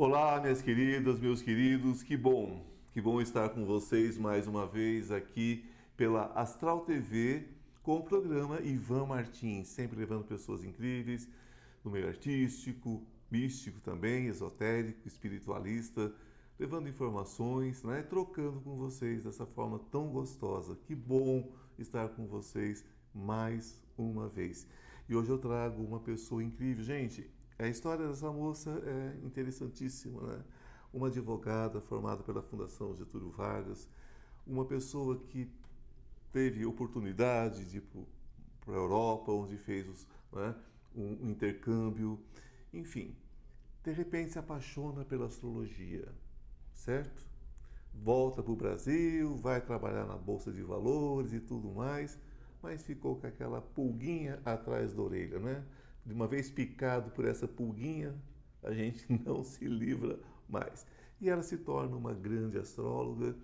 Olá, minhas queridas, meus queridos, que bom, que bom estar com vocês mais uma vez aqui pela Astral TV com o programa Ivan Martins, sempre levando pessoas incríveis no meio artístico, místico também, esotérico, espiritualista, levando informações, né, trocando com vocês dessa forma tão gostosa. Que bom estar com vocês mais uma vez. E hoje eu trago uma pessoa incrível, gente. A história dessa moça é interessantíssima, né? Uma advogada formada pela Fundação Getúlio Vargas, uma pessoa que teve oportunidade de ir para a Europa, onde fez os, né, um, um intercâmbio, enfim. De repente se apaixona pela astrologia, certo? Volta para o Brasil, vai trabalhar na Bolsa de Valores e tudo mais, mas ficou com aquela pulguinha atrás da orelha, né? De uma vez picado por essa pulguinha, a gente não se livra mais. E ela se torna uma grande astróloga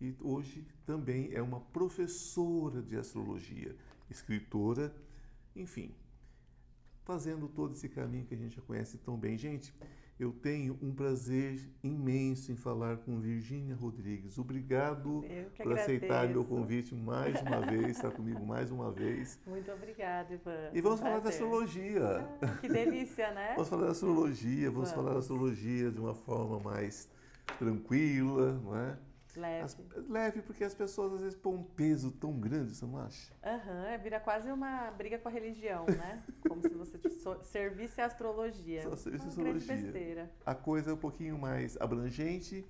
e hoje também é uma professora de astrologia, escritora, enfim, fazendo todo esse caminho que a gente já conhece tão bem. Gente, eu tenho um prazer imenso em falar com Virgínia Rodrigues. Obrigado por aceitar meu convite mais uma vez, estar comigo mais uma vez. Muito obrigada, Ivan. E vamos um falar da astrologia. Ah, que delícia, né? vamos falar da astrologia, vamos, vamos, falar da astrologia de uma forma mais tranquila, não é? Leve. As, leve, porque as pessoas às vezes põem um peso tão grande, você não acha? Aham, uhum, vira quase uma briga com a religião, né? Como se você servisse a astrologia. Só servisse a astrologia. Besteira. A coisa é um pouquinho mais abrangente,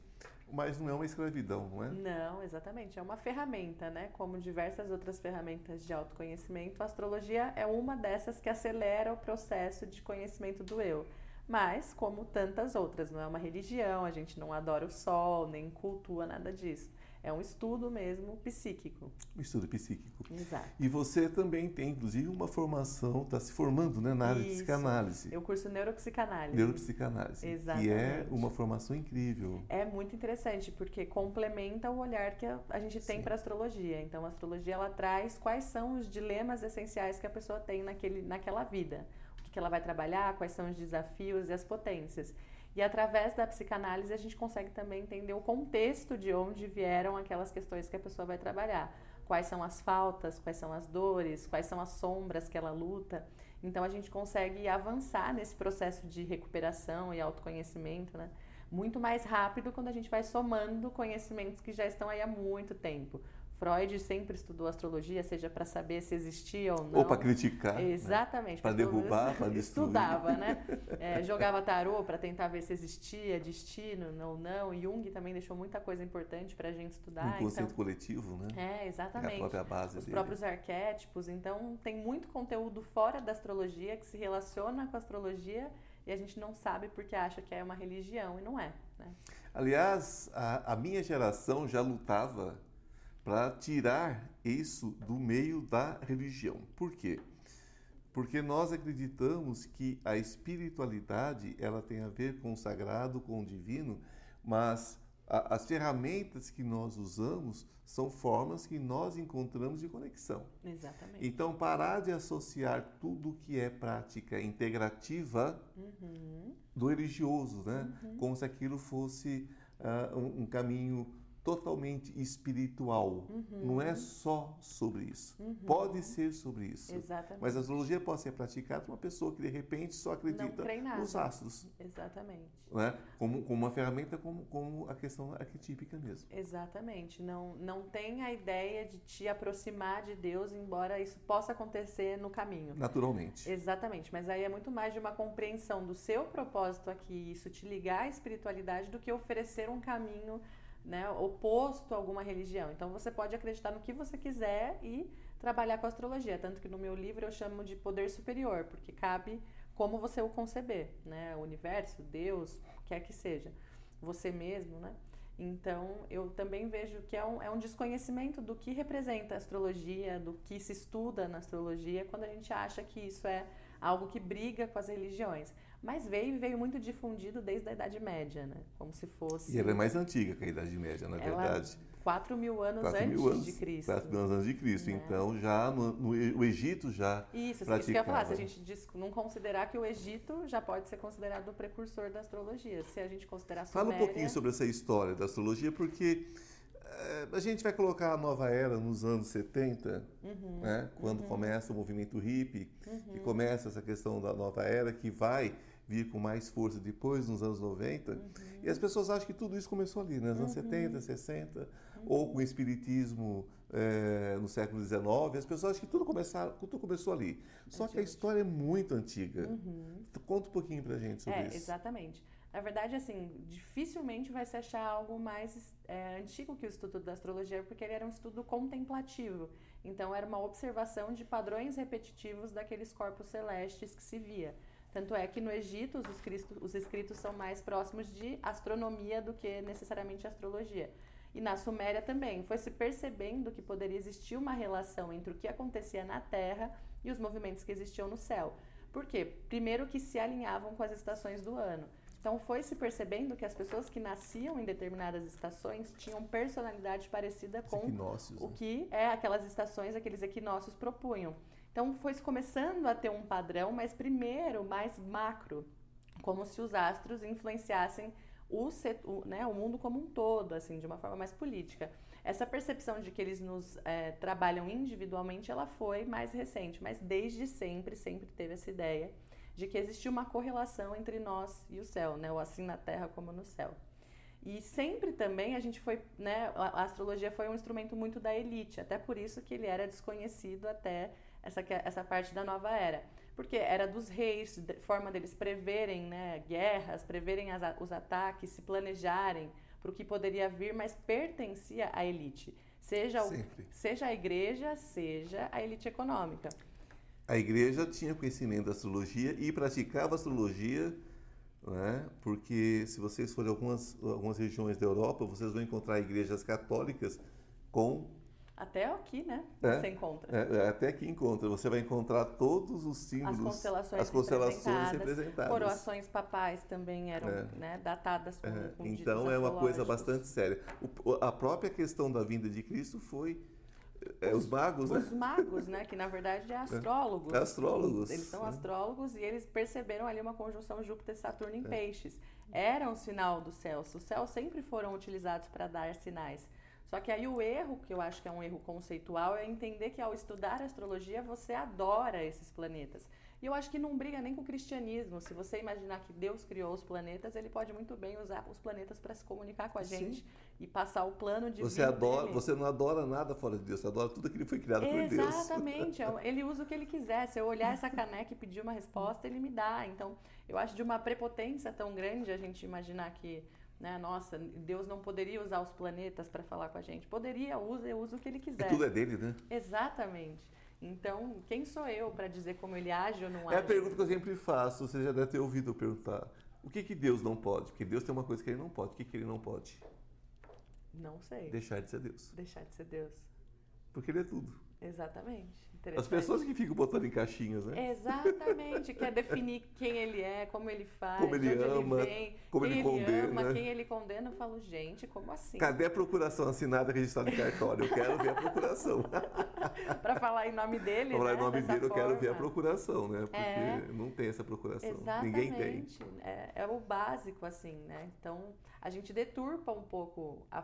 mas não é uma escravidão, não é? Não, exatamente. É uma ferramenta, né? Como diversas outras ferramentas de autoconhecimento, a astrologia é uma dessas que acelera o processo de conhecimento do eu. Mas, como tantas outras, não é uma religião, a gente não adora o sol, nem cultua nada disso. É um estudo mesmo psíquico. Um estudo psíquico. Exato. E você também tem, inclusive, uma formação, está se formando né, na área Isso. de psicanálise. Eu curso neuropsicanálise. Neuropsicanálise. Exatamente. Que é uma formação incrível. É muito interessante, porque complementa o olhar que a, gente tem para a astrologia. Então, a astrologia ela traz quais são os dilemas essenciais que a pessoa tem naquele, naquela vida que ela vai trabalhar, quais são os desafios e as potências. E através da psicanálise a gente consegue também entender o contexto de onde vieram aquelas questões que a pessoa vai trabalhar. Quais são as faltas, quais são as dores, quais são as sombras que ela luta. Então a gente consegue avançar nesse processo de recuperação e autoconhecimento, né? Muito mais rápido quando a gente vai somando conhecimentos que já estão aí há muito tempo. Freud sempre estudou astrologia, seja para saber se existia ou não. Ou para criticar. Né? Exatamente. Né? Para derrubar, para destruir. Estudava, né? É, jogava tarô para tentar ver se existia destino ou não. Jung também deixou muita coisa importante para a gente estudar. O conceito então, coletivo, né? É, exatamente. É a própria base Os dele. próprios arquétipos. Então, tem muito conteúdo fora da astrologia que se relaciona com a astrologia e a gente não sabe porque acha que é uma religião e não é. Né? Aliás, a, a minha geração já lutava para tirar isso do meio da religião. Por quê? Porque nós acreditamos que a espiritualidade ela tem a ver com o sagrado, com o divino, mas a, as ferramentas que nós usamos são formas que nós encontramos de conexão. Exatamente. Então, parar de associar tudo que é prática integrativa uhum. do religioso, né? Uhum. Como se aquilo fosse uh, um, um caminho totalmente espiritual. Uhum. Não é só sobre isso. Uhum. Pode ser sobre isso. Exatamente. Mas a astrologia pode ser praticada por uma pessoa que de repente só acredita nos astros. Exatamente. Né? Como, como uma ferramenta como, como a questão arquetípica mesmo. Exatamente. Não, não tem a ideia de te aproximar de Deus, embora isso possa acontecer no caminho. Naturalmente. Exatamente. Mas aí é muito mais de uma compreensão do seu propósito aqui, isso te ligar à espiritualidade, do que oferecer um caminho né, oposto a alguma religião. Então você pode acreditar no que você quiser e trabalhar com astrologia. Tanto que no meu livro eu chamo de poder superior, porque cabe como você o conceber, né? O universo, Deus, quer que seja, você mesmo, né? Então, eu também vejo que é um, é um desconhecimento do que representa a astrologia, do que se estuda na astrologia, quando a gente acha que isso é algo que briga com as religiões. Mas veio e veio muito difundido desde a Idade Média, né? Como se fosse. E ela é mais antiga que a Idade Média, na é ela verdade. 4 mil anos 4 antes mil anos, de Cristo. 4 mil anos antes de Cristo. Né? Então, já no, no, o Egito já. Isso, praticava. isso que eu ia falar. Se a gente diz, não considerar que o Egito já pode ser considerado o precursor da astrologia. Se a gente considerar a Fala um pouquinho sobre essa história da astrologia, porque é, a gente vai colocar a nova era nos anos 70, uhum, né? quando uhum. começa o movimento hippie, uhum. e começa essa questão da nova era, que vai vir com mais força depois, nos anos 90. Uhum. E as pessoas acham que tudo isso começou ali, né? nos anos 70, uhum. 60, uhum. ou com o espiritismo é, no século XIX. As pessoas acham que tudo, começar, tudo começou ali. Só que a história é muito antiga. Uhum. Conta um pouquinho pra gente sobre é, isso. Exatamente. Na verdade, assim, dificilmente vai se achar algo mais é, antigo que o estudo da astrologia, porque ele era um estudo contemplativo. Então, era uma observação de padrões repetitivos daqueles corpos celestes que se via. Tanto é que no Egito os escritos, os escritos são mais próximos de astronomia do que necessariamente astrologia. E na Suméria também. Foi se percebendo que poderia existir uma relação entre o que acontecia na Terra e os movimentos que existiam no céu. Por quê? Primeiro que se alinhavam com as estações do ano. Então foi se percebendo que as pessoas que nasciam em determinadas estações tinham personalidade parecida com o né? que é aquelas estações, aqueles equinócios propunham. Então foi começando a ter um padrão, mas primeiro mais macro, como se os astros influenciassem o, o, né, o mundo como um todo, assim, de uma forma mais política. Essa percepção de que eles nos é, trabalham individualmente, ela foi mais recente, mas desde sempre, sempre teve essa ideia de que existia uma correlação entre nós e o céu, né? Ou assim na Terra como no céu. E sempre também a gente foi, né? A astrologia foi um instrumento muito da elite, até por isso que ele era desconhecido até essa, essa parte da nova era. Porque era dos reis, forma deles preverem né, guerras, preverem as, os ataques, se planejarem para o que poderia vir, mas pertencia à elite. Seja, o, seja a igreja, seja a elite econômica a igreja tinha conhecimento da astrologia e praticava astrologia, né? porque se vocês forem algumas algumas regiões da Europa, vocês vão encontrar igrejas católicas com até aqui, né? É, você encontra. É, é, até aqui encontra. Você vai encontrar todos os símbolos. As constelações, as constelações representadas. Coroações papais também eram é. né, datadas com, é. com Então é uma coisa bastante séria. O, a própria questão da vinda de Cristo foi é, os magos, né? Os magos, né? Que na verdade é astrólogos. É, astrólogos. Eles são astrólogos e eles perceberam ali uma conjunção Júpiter-Saturno em é. peixes. Era um sinal do céu. Os céus sempre foram utilizados para dar sinais. Só que aí o erro, que eu acho que é um erro conceitual, é entender que ao estudar astrologia você adora esses planetas. E eu acho que não briga nem com o cristianismo. Se você imaginar que Deus criou os planetas, ele pode muito bem usar os planetas para se comunicar com a gente Sim. e passar o plano de você adora, dele. Você não adora nada fora de Deus, você adora tudo que ele foi criado Exatamente. por Deus. Exatamente. É ele usa o que ele quiser. Se eu olhar essa caneca e pedir uma resposta, ele me dá. Então, eu acho de uma prepotência tão grande a gente imaginar que né? Nossa, Deus não poderia usar os planetas para falar com a gente. Poderia, usa, usa o que ele quiser. E tudo é dele, né? Exatamente. Então, quem sou eu para dizer como ele age ou não age? É a pergunta que eu sempre faço, você já deve ter ouvido eu perguntar. O que, que Deus não pode? Porque Deus tem uma coisa que ele não pode. O que, que ele não pode? Não sei. Deixar de ser Deus. Deixar de ser Deus. Porque ele é tudo. Exatamente. As pessoas que ficam botando em caixinhas, né? Exatamente, quer definir quem ele é, como ele faz, como ele ama, ele vem, como ele, ele condena. ama, quem ele condena. Eu falo, gente, como assim? Cadê a procuração assinada registrada em cartório? Eu quero ver a procuração. Para falar em nome dele, Para falar né? em nome Dessa dele, forma. eu quero ver a procuração, né? Porque é. não tem essa procuração. Exatamente. Ninguém tem. É, é o básico, assim, né? Então, a gente deturpa um pouco a,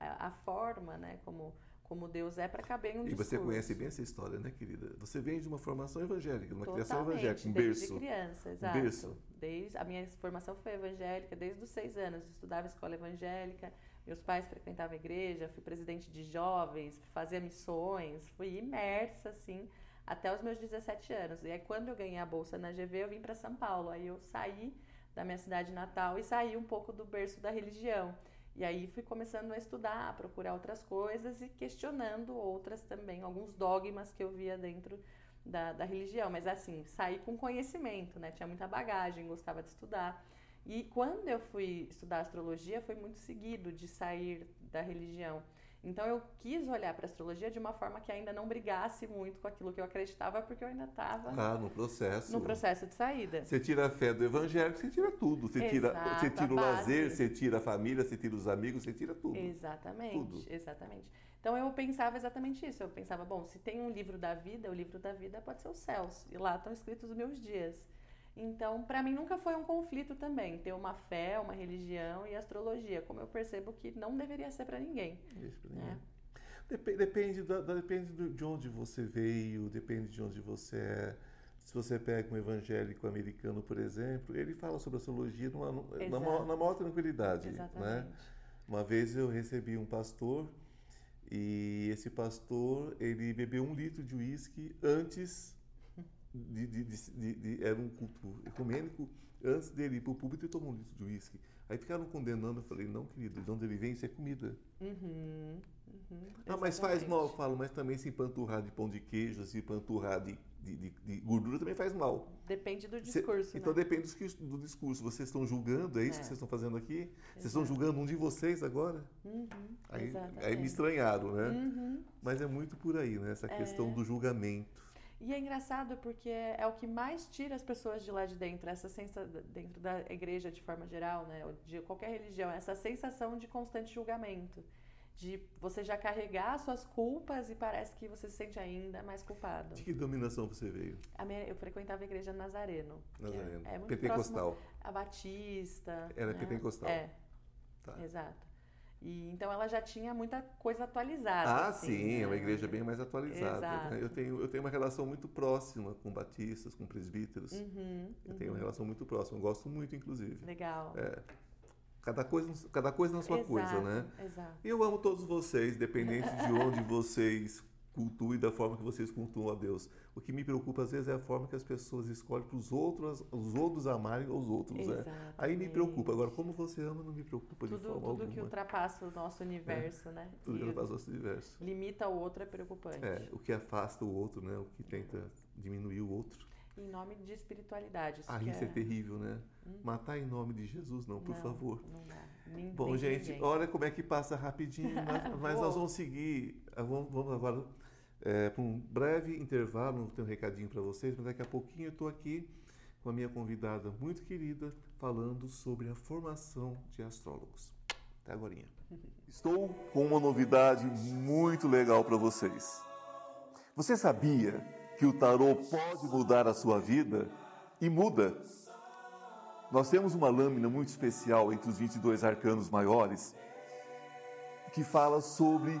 a, a forma, né? Como como Deus é para caber em um E discurso. você conhece bem essa história, né, querida? Você vem de uma formação evangélica, uma Totalmente, criação evangélica, um desde berço. criança, exato. berço. Desde, a minha formação foi evangélica desde os seis anos. Eu estudava escola evangélica, meus pais frequentavam a igreja, fui presidente de jovens, fazia missões, fui imersa, assim, até os meus 17 anos. E aí, quando eu ganhei a bolsa na GV, eu vim para São Paulo. Aí eu saí da minha cidade natal e saí um pouco do berço da religião. E aí fui começando a estudar, a procurar outras coisas e questionando outras também, alguns dogmas que eu via dentro da, da religião. Mas assim, saí com conhecimento, né? Tinha muita bagagem, gostava de estudar. E quando eu fui estudar astrologia, foi muito seguido de sair da religião. Então eu quis olhar para a astrologia de uma forma que ainda não brigasse muito com aquilo que eu acreditava, porque eu ainda estava ah, no processo. No processo de saída. Você tira a fé do evangélico, você tira tudo. Você tira, Exato, você tira o lazer, você tira a família, você tira os amigos, você tira tudo. Exatamente, tudo. exatamente. Então eu pensava exatamente isso. Eu pensava, bom, se tem um livro da vida, o livro da vida pode ser os céus. E lá estão escritos os meus dias. Então, para mim nunca foi um conflito também ter uma fé, uma religião e astrologia, como eu percebo que não deveria ser para ninguém. Isso pra ninguém. É. Depende, da, depende de onde você veio, depende de onde você é. Se você pega um evangélico americano, por exemplo, ele fala sobre astrologia numa, na, maior, na maior tranquilidade. Né? Exatamente. Né? Uma vez eu recebi um pastor e esse pastor ele bebeu um litro de uísque antes de, de, de, era um culto ecumênico, antes dele ir para o público, ele tomou um litro de uísque. Aí ficaram condenando, eu falei, não, querido, de onde ele vem, isso é comida. Uhum, uhum, ah, mas faz mal, eu falo, mas também se panturrar de pão de queijo, se panturrar de, de, gordura também faz mal. Depende do discurso. Cê, então né? depende do, do, discurso. Vocês estão julgando, é isso é. que vocês estão fazendo aqui? Exato. Vocês estão julgando um de vocês agora? Uhum, aí, aí me estranharam, né? Uhum. Mas é muito por aí, né? Essa é. questão do julgamento. E é engraçado porque é o que mais tira as pessoas de lá de dentro, essa sensação, dentro da igreja de forma geral, né, de qualquer religião, essa sensação de constante julgamento, de você já carregar suas culpas e parece que você se sente ainda mais culpado. De que dominação você veio? Minha, eu frequentava a igreja Nazareno. Nazareno. É, é muito pentecostal. a Batista. Era né? pentecostal. É. Tá. Exato. E, então ela já tinha muita coisa atualizada. Ah, assim, sim, né? é uma igreja bem mais atualizada. Né? Eu, tenho, eu tenho uma relação muito próxima com batistas, com presbíteros. Uhum, eu tenho uma uhum. relação muito próxima, eu gosto muito, inclusive. Legal. É. Cada coisa, cada coisa na sua exato, coisa, né? Exato. E eu amo todos vocês, independente de onde vocês cultuem, da forma que vocês cultuam a Deus. O que me preocupa às vezes é a forma que as pessoas escolhem para os outros, os outros amarem os outros. Né? Aí me preocupa. Agora, como você ama, não me preocupa tudo, de forma tudo alguma. Tudo que ultrapassa o nosso universo, é. né? Tudo que ultrapassa o nosso universo. Limita o outro é preocupante. É, o que afasta o outro, né? O que tenta diminuir o outro. Em nome de espiritualidade. Isso ah, isso é... é terrível, né? Hum? Matar em nome de Jesus, não, por não, favor. Não dá. Nem, Bom, nem gente, ninguém. olha como é que passa rapidinho, mas, mas nós vamos seguir. Vamos, vamos agora é, para um breve intervalo, não tenho um recadinho para vocês, mas daqui a pouquinho eu estou aqui com a minha convidada muito querida falando sobre a formação de astrólogos. Até agora. Estou com uma novidade muito legal para vocês. Você sabia que o tarô pode mudar a sua vida? E muda. Nós temos uma lâmina muito especial entre os 22 arcanos maiores que fala sobre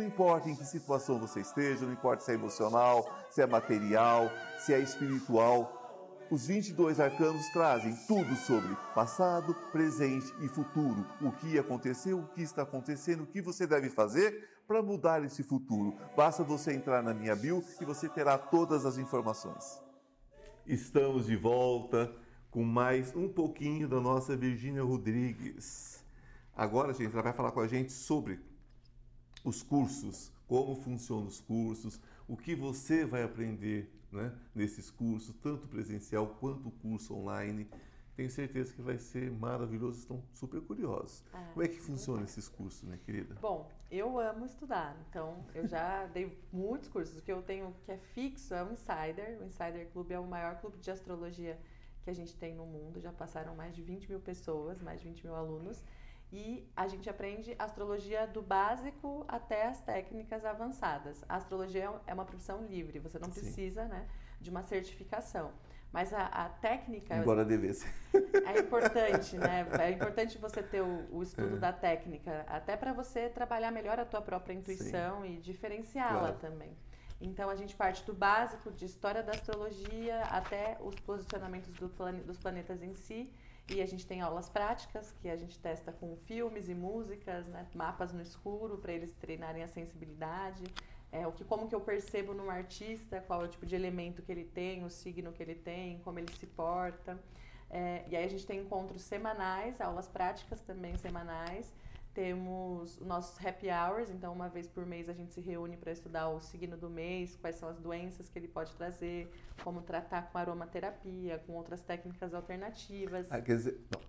não importa em que situação você esteja, não importa se é emocional, se é material, se é espiritual. Os 22 arcanos trazem tudo sobre passado, presente e futuro. O que aconteceu, o que está acontecendo, o que você deve fazer para mudar esse futuro. Basta você entrar na minha bio e você terá todas as informações. Estamos de volta com mais um pouquinho da nossa Virgínia Rodrigues. Agora, gente, ela vai falar com a gente sobre os cursos, como funcionam os cursos, o que você vai aprender né, nesses cursos, tanto presencial quanto o curso online. Tenho certeza que vai ser maravilhoso, estão super curiosos. Ah, Como é que funciona esses cursos, minha querida? Bom, eu amo estudar, então eu já dei muitos cursos. O que eu tenho que é fixo é o Insider. O Insider Club é o maior clube de astrologia que a gente tem no mundo. Já passaram mais de 20 mil pessoas, mais de 20 mil alunos e a gente aprende astrologia do básico até as técnicas avançadas. A astrologia é uma profissão livre, você não precisa né, de uma certificação. Mas a, a técnica. Embora devesse. É importante, né? É importante você ter o, o estudo é. da técnica, até para você trabalhar melhor a tua própria intuição Sim. e diferenciá-la claro. também. Então a gente parte do básico de história da astrologia até os posicionamentos do plane, dos planetas em si e a gente tem aulas práticas que a gente testa com filmes e músicas, né? mapas no escuro para eles treinarem a sensibilidade. é, o que, como que eu percebo num artista, qual é o tipo de elemento que ele tem, o signo que ele tem, como ele se porta. É, e aí a gente tem encontros semanais, aulas práticas também semanais. Temos nossos happy hours, então uma vez por mês a gente se reúne para estudar o signo do mês, quais são as doenças que ele pode trazer, como tratar com aromaterapia, com outras técnicas alternativas. Ah, quer dizer, não,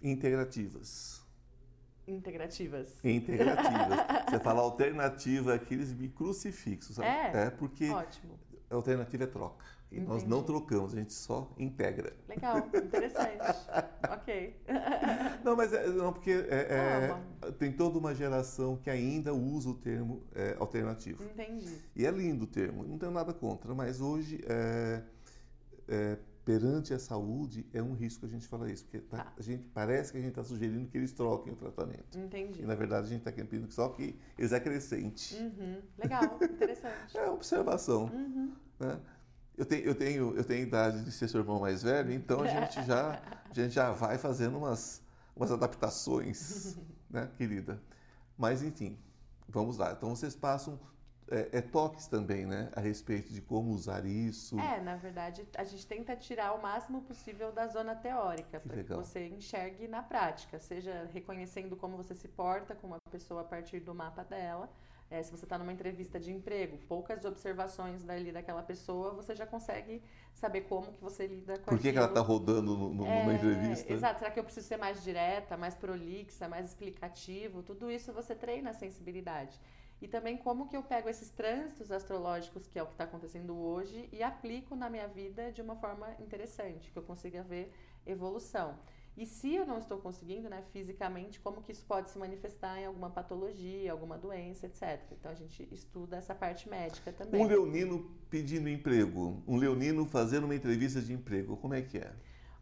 integrativas. Integrativas. Integrativas. Você fala alternativa aqui, eles me crucifixam, sabe? É? É, porque Ótimo. A alternativa é troca. E nós não Entendi. trocamos, a gente só integra. Legal, interessante. ok. Não, mas é, não, porque é- é, tem toda uma geração que ainda usa o termo é, alternativo. Entendi. E é lindo o termo, não tenho nada contra, mas hoje, é, é, perante a saúde, é um risco a gente falar isso, porque tá- Tá. a gente, parece que a gente está sugerindo que eles troquem o tratamento. Entendi. E na verdade a gente está querendo que só que eles acrescente. Uhum. Legal, interessante. É observação. Uhum. Né? Eu, tenho, eu, tenho, eu tenho idade de ser seu irmão mais velho, então a gente já, a gente já vai fazendo umas, umas adaptações, né, querida? Mas enfim, vamos lá. Então vocês passam é, é toques também, né, a respeito de como usar isso. É, na verdade, a gente tenta tirar o máximo possível da zona teórica, para que você enxergue na prática, seja reconhecendo como você se porta com uma pessoa a partir do mapa dela. É, se você está numa entrevista de emprego, poucas observações dali daquela pessoa, você já consegue saber como que você lida com Por que, que ela está rodando no- no- É, numa entrevista? Exato. Será que eu preciso ser mais direta, mais prolixa, mais explicativo? Tudo isso você treina a sensibilidade. E também como que eu pego esses trânsitos astrológicos, que é o que está acontecendo hoje, e aplico na minha vida de uma forma interessante, que eu consiga ver evolução. E se eu não estou conseguindo, né, fisicamente, como que isso pode se manifestar em alguma patologia, alguma doença, etc. Então a gente estuda essa parte médica também. Um leonino pedindo emprego, um leonino fazendo uma entrevista de emprego, como é que é?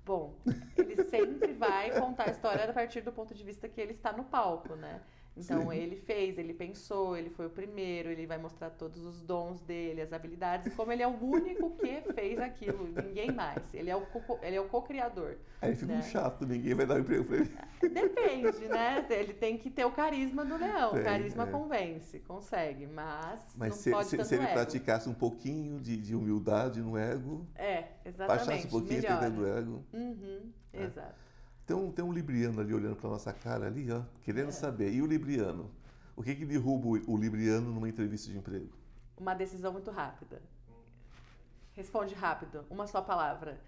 Bom, ele sempre vai contar a história a partir do ponto de vista que ele está no palco, né? Então, Sim. ele fez, ele pensou, ele foi o primeiro, ele vai mostrar todos os dons dele, as habilidades, como ele é o único que fez aquilo, ninguém mais. Ele é o co- ele é o co-criador. Aí fica um Né? chato, ninguém vai dar emprego para ele. Depende, né? Ele tem que ter o carisma do leão. Tem, o carisma é. convence, consegue, mas, Mas não se, pode se- tanto se ele ego. praticasse um pouquinho de, de humildade no ego, É, baixasse exatamente, um pouquinho melhora. ego. Uhum, É. exato. Tem um, tem um libriano ali olhando para nossa cara ali, ó, É. querendo saber. E o libriano? O que que derruba o, o libriano numa entrevista de emprego? Uma decisão muito rápida. Responde rápido, uma só palavra.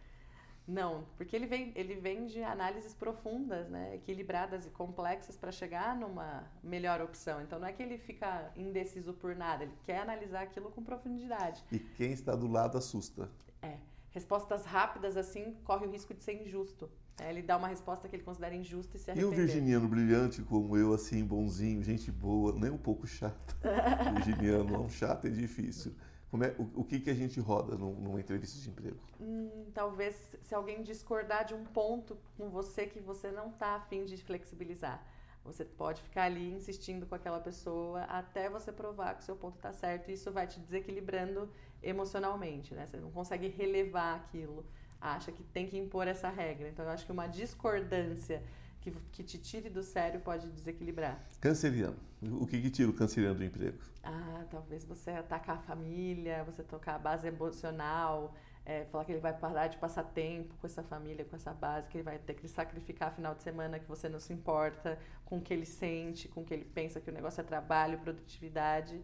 Não, porque ele vem, ele vem de análises profundas, né, equilibradas e complexas para chegar numa melhor opção. Então não é que ele fica indeciso por nada, ele quer analisar aquilo com profundidade. E quem está do lado assusta. É, respostas rápidas assim corre o risco de ser injusto. né? Ele dá uma resposta que ele considera injusta e se E o arrepender. virginiano brilhante como eu, assim, bonzinho, gente boa, nem um pouco chato. virginiano, não, chato é difícil. Como é, o, o que que a gente roda num- numa entrevista de emprego? Hum, talvez se alguém discordar de um ponto com você que você não está afim de flexibilizar. Você pode ficar ali insistindo com aquela pessoa até você provar que o seu ponto está certo e isso vai te desequilibrando emocionalmente, né? Você não consegue relevar aquilo, acha que tem que impor essa regra. Então eu acho que uma discordância que, que te tire do sério pode desequilibrar. Canceriano. O que que tira o canceriano do emprego? Ah, talvez você atacar a família, você tocar a base emocional, é, falar que ele vai parar de passar tempo com essa família, com essa base, que ele vai ter que sacrificar final de semana, que você não se importa com o que ele sente, com o que ele pensa que o negócio é trabalho, produtividade.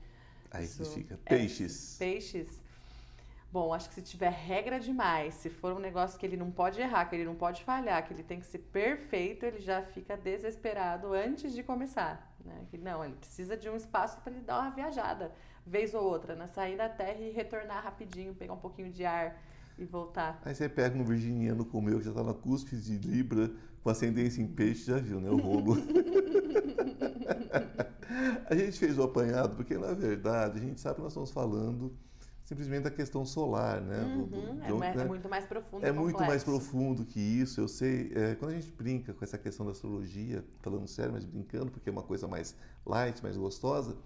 Aí Isso fica. é- Peixes. Peixes. Bom, acho que se tiver regra demais, se for um negócio que ele não pode errar, que ele não pode falhar, que ele tem que ser perfeito, ele já fica desesperado antes de começar. Né? Que não, ele precisa de um espaço para ele dar uma viajada, vez ou outra, né? sair da terra e retornar rapidinho, pegar um pouquinho de ar e voltar. Aí você pega um virginiano como eu, que já está na cúspide de Libra, com ascendência em peixe, já viu, né? O rolo. a gente fez o apanhado, porque na verdade a gente sabe que nós estamos falando simplesmente da questão solar, né? Do- do- Uhum, de é, onde, mais- né? é muito mais profundo É muito mais profundo que isso, eu sei. É, quando a gente brinca com essa questão da astrologia, falando sério, mas brincando, porque é uma coisa mais light, mais gostosa,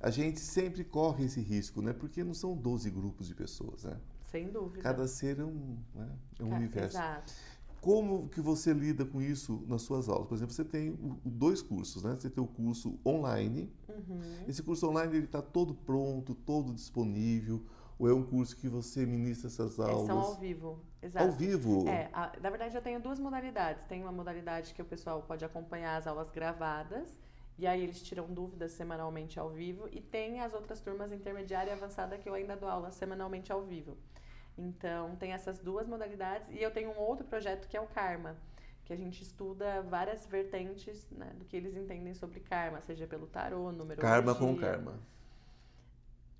a gente sempre corre esse risco, né? Porque não são 12 grupos de pessoas, né? Sem dúvida. Cada ser é um, né? é um universo. Exato. como que você lida com isso nas suas aulas? Por exemplo, você tem dois cursos, né? Você tem o curso online. Uhum. Esse curso online ele está todo pronto, todo disponível. Ou é um curso que você ministra essas aulas? Eles são ao vivo, exato. Ao vivo? É, a, na verdade eu tenho duas modalidades. Tem uma modalidade que o pessoal pode acompanhar as aulas gravadas, e aí eles tiram dúvidas semanalmente ao vivo, e tem as outras turmas intermediária e avançada que eu ainda dou aula semanalmente ao vivo. Então, tem essas duas modalidades. E eu tenho um outro projeto que é o Karma, que a gente estuda várias vertentes né, do que eles entendem sobre karma, seja pelo tarô, numerologia... Karma com karma.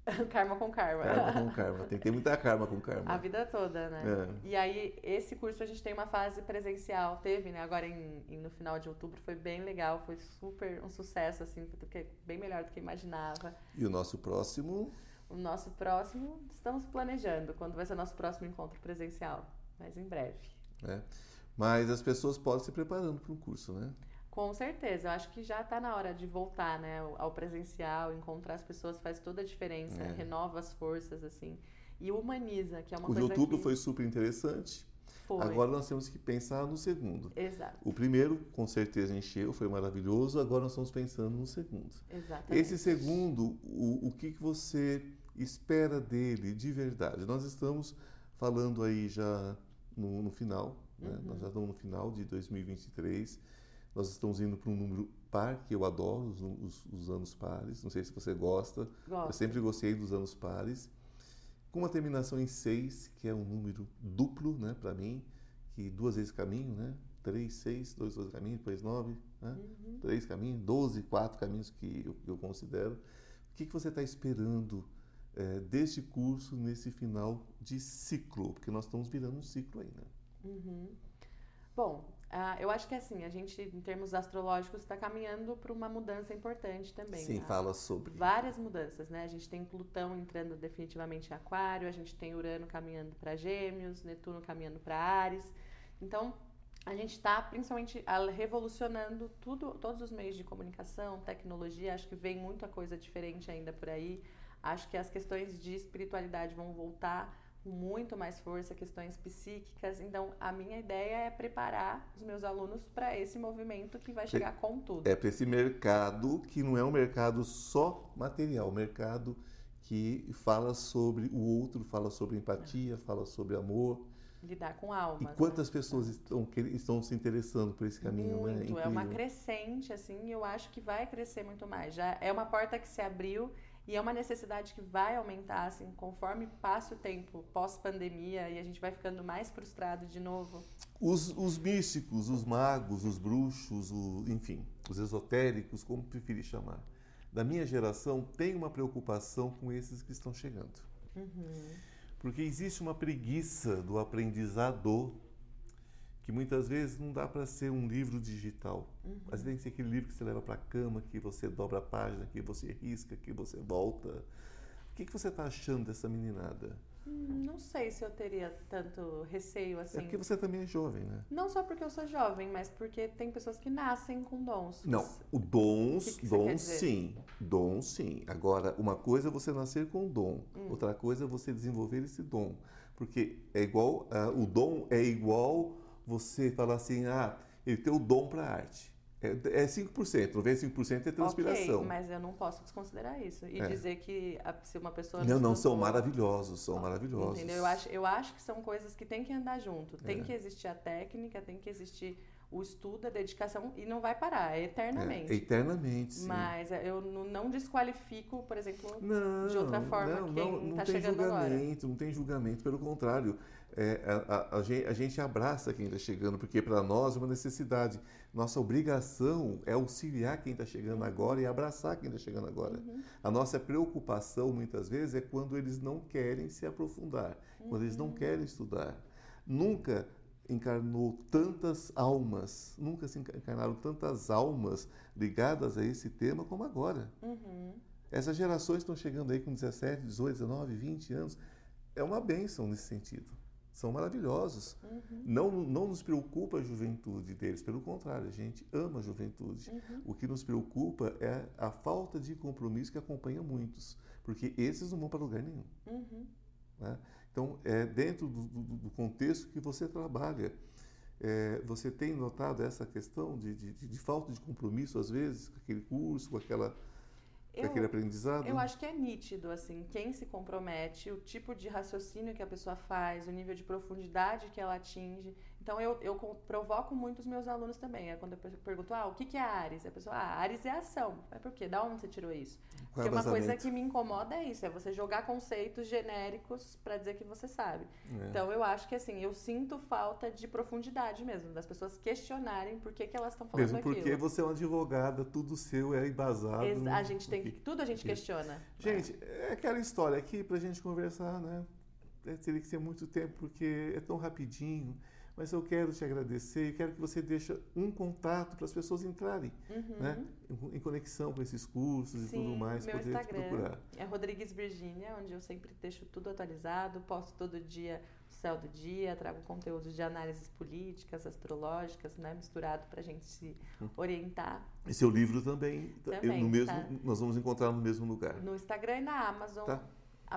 karma com karma. Karma com karma. Tem que ter muita karma com karma. A vida toda, né? É. E aí, esse curso a gente tem uma fase presencial. Teve, né? Agora em, em, no final de outubro foi bem legal. Foi super um sucesso, assim, porque bem melhor do que imaginava. E o nosso próximo? O nosso próximo, estamos planejando quando vai ser o nosso próximo encontro presencial, mas em breve. É. Mas as pessoas podem se preparando para o curso, né? Com certeza, eu acho que já está na hora de voltar, né, ao presencial, encontrar as pessoas faz toda a diferença, é. renova as forças, assim, e humaniza, que é uma o coisa O de outubro que... foi super interessante. Foi. Agora nós temos que pensar no segundo. Exato. O primeiro, com certeza, encheu, foi maravilhoso. Agora nós estamos pensando no segundo. Exatamente. Esse segundo, o, o que, que você espera dele de verdade? Nós estamos falando aí já no, no final, né? uhum. nós já estamos no final de 2023. Nós estamos indo para um número par, que eu adoro, os, os, os anos pares. Não sei se você gosta. Gosto. Eu sempre gostei dos anos pares com uma terminação em 6, que é um número duplo, né, para mim, que duas vezes caminho, né? 3, 6, 2, 12 caminhos, depois 9, né? Uhum. 3 caminhos, 12, 4 caminhos que eu, eu considero. O que, que você está esperando é, deste curso nesse final de ciclo? Porque nós estamos virando um ciclo aí, né? Uhum. Bom, ah, eu acho que assim, a gente, em termos astrológicos, está caminhando para uma mudança importante também. Sim, tá? fala sobre. Várias mudanças, né? A gente tem Plutão entrando definitivamente em Aquário, a gente tem Urano caminhando para Gêmeos, Netuno caminhando para Ares. Então, a gente está principalmente revolucionando tudo, todos os meios de comunicação, tecnologia. Acho que vem muita coisa diferente ainda por aí. Acho que as questões de espiritualidade vão voltar com muito mais força, questões psíquicas. Então, a minha ideia é preparar os meus alunos para esse movimento que vai chegar com tudo. É para esse mercado que não é um mercado só material, um mercado que fala sobre o outro, fala sobre empatia, fala sobre amor. Lidar com almas. E né? quantas né? pessoas estão, estão se interessando por esse caminho, né? muito, né? É uma crescente, assim, e eu acho que vai crescer muito mais. Já é uma porta que se abriu e é uma necessidade que vai aumentar, assim, conforme passa o tempo pós-pandemia e a gente vai ficando mais frustrado de novo. Os, os místicos, os magos, os bruxos, o, enfim, os esotéricos, como preferir chamar, da minha geração, tem uma preocupação com esses que estão chegando. Uhum. Porque existe uma preguiça do aprendizado que muitas vezes não dá para ser um livro digital, uhum. mas tem que ser aquele livro que você leva para a cama, que você dobra a página, que você risca, que você volta. O que, que você está achando dessa meninada? Hum, não sei se eu teria tanto receio assim. É porque você também é jovem, né? Não só porque eu sou jovem, mas porque tem pessoas que nascem com dons. Não, o dons, que que dons sim, dons sim. Agora, uma coisa é você nascer com dom, hum. outra coisa é você desenvolver esse dom, porque é igual, uh, o dom é igual você falar assim, ah, ele tem o dom para arte. É, é 5%, 95% é transpiração. Ok, mas eu não posso desconsiderar isso. E é. dizer que a, se uma pessoa... Não, não, são maravilhosos, são maravilhosos. Entendeu? Eu acho, eu acho que são coisas que tem que andar junto. Tem é. que existir a técnica, tem que existir o estudo, a dedicação, e não vai parar, é eternamente. É, eternamente, sim. Mas eu não desqualifico, por exemplo, não, de outra forma não, quem está chegando agora. Não tem julgamento, não tem julgamento, pelo contrário é, a, a, a, gente abraça quem está chegando, porque para nós é uma necessidade. Nossa obrigação é auxiliar quem está chegando agora e abraçar quem está chegando agora. Uhum. A nossa preocupação, muitas vezes, é quando eles não querem se aprofundar, uhum. quando eles não uhum. querem estudar. Nunca encarnou tantas almas, nunca se encarnaram tantas almas ligadas a esse tema como agora. Uhum. Essas gerações estão chegando aí com 17, 18, 19, 20 anos. É uma bênção nesse sentido são maravilhosos. Uhum. Não, não nos preocupa a juventude deles, pelo contrário, a gente ama a juventude. Uhum. O que nos preocupa é a falta de compromisso que acompanha muitos, porque esses não vão para lugar nenhum. Uhum. Né? Então, é dentro do, do, do, contexto que você trabalha. É, você tem notado essa questão de, de, de, falta de compromisso, às vezes, com aquele curso, com, aquela, eu, aquele aprendizado? Eu acho que é nítido, assim, quem se compromete, o tipo de raciocínio que a pessoa faz, o nível de profundidade que ela atinge. Então, eu, eu provoco muito os meus alunos também. É quando eu pergunto, ah, o que é a Ares? A pessoa, ah, Ares é ação. Mas por quê? Da onde você tirou isso? Porque uma coisa que me incomoda é isso, é você jogar conceitos genéricos para dizer que você sabe. É. Então, eu acho que, assim, eu sinto falta de profundidade mesmo, das pessoas questionarem por que, que elas estão falando mesmo porque aquilo. você é uma advogada, tudo seu é embasado. Ex a gente tem que, tudo a gente questiona. Gente, é aquela história aqui pra gente conversar, né? É, teria que ser muito tempo, porque é tão rapidinho mas eu quero te agradecer e quero que você deixe um contato para as pessoas entrarem uhum. né, em, conexão com esses cursos Sim, e tudo mais, meu poder Instagram procurar. É Rodrigues Virgínia, onde eu sempre deixo tudo atualizado, posto todo dia o céu do dia, trago conteúdos de análises políticas, astrológicas, né, misturado para a gente se hum. orientar. E seu livro também, também no mesmo, tá. nós vamos encontrar no mesmo lugar. No Instagram e na Amazon. Tá.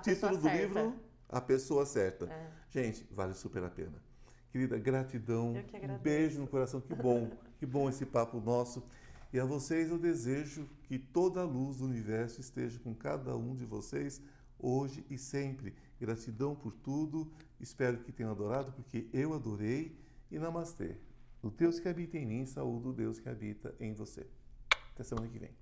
Título do certa. livro, A Pessoa Certa. É. Gente, vale super a pena. Querida, gratidão. Um beijo no coração. Que bom, que bom esse papo nosso. E a vocês eu desejo que toda a luz do universo esteja com cada um de vocês hoje e sempre. Gratidão por tudo. Espero que tenham adorado, porque eu adorei. E namastê. O Deus que habita em mim, saúde o Deus que habita em você. Até semana que vem.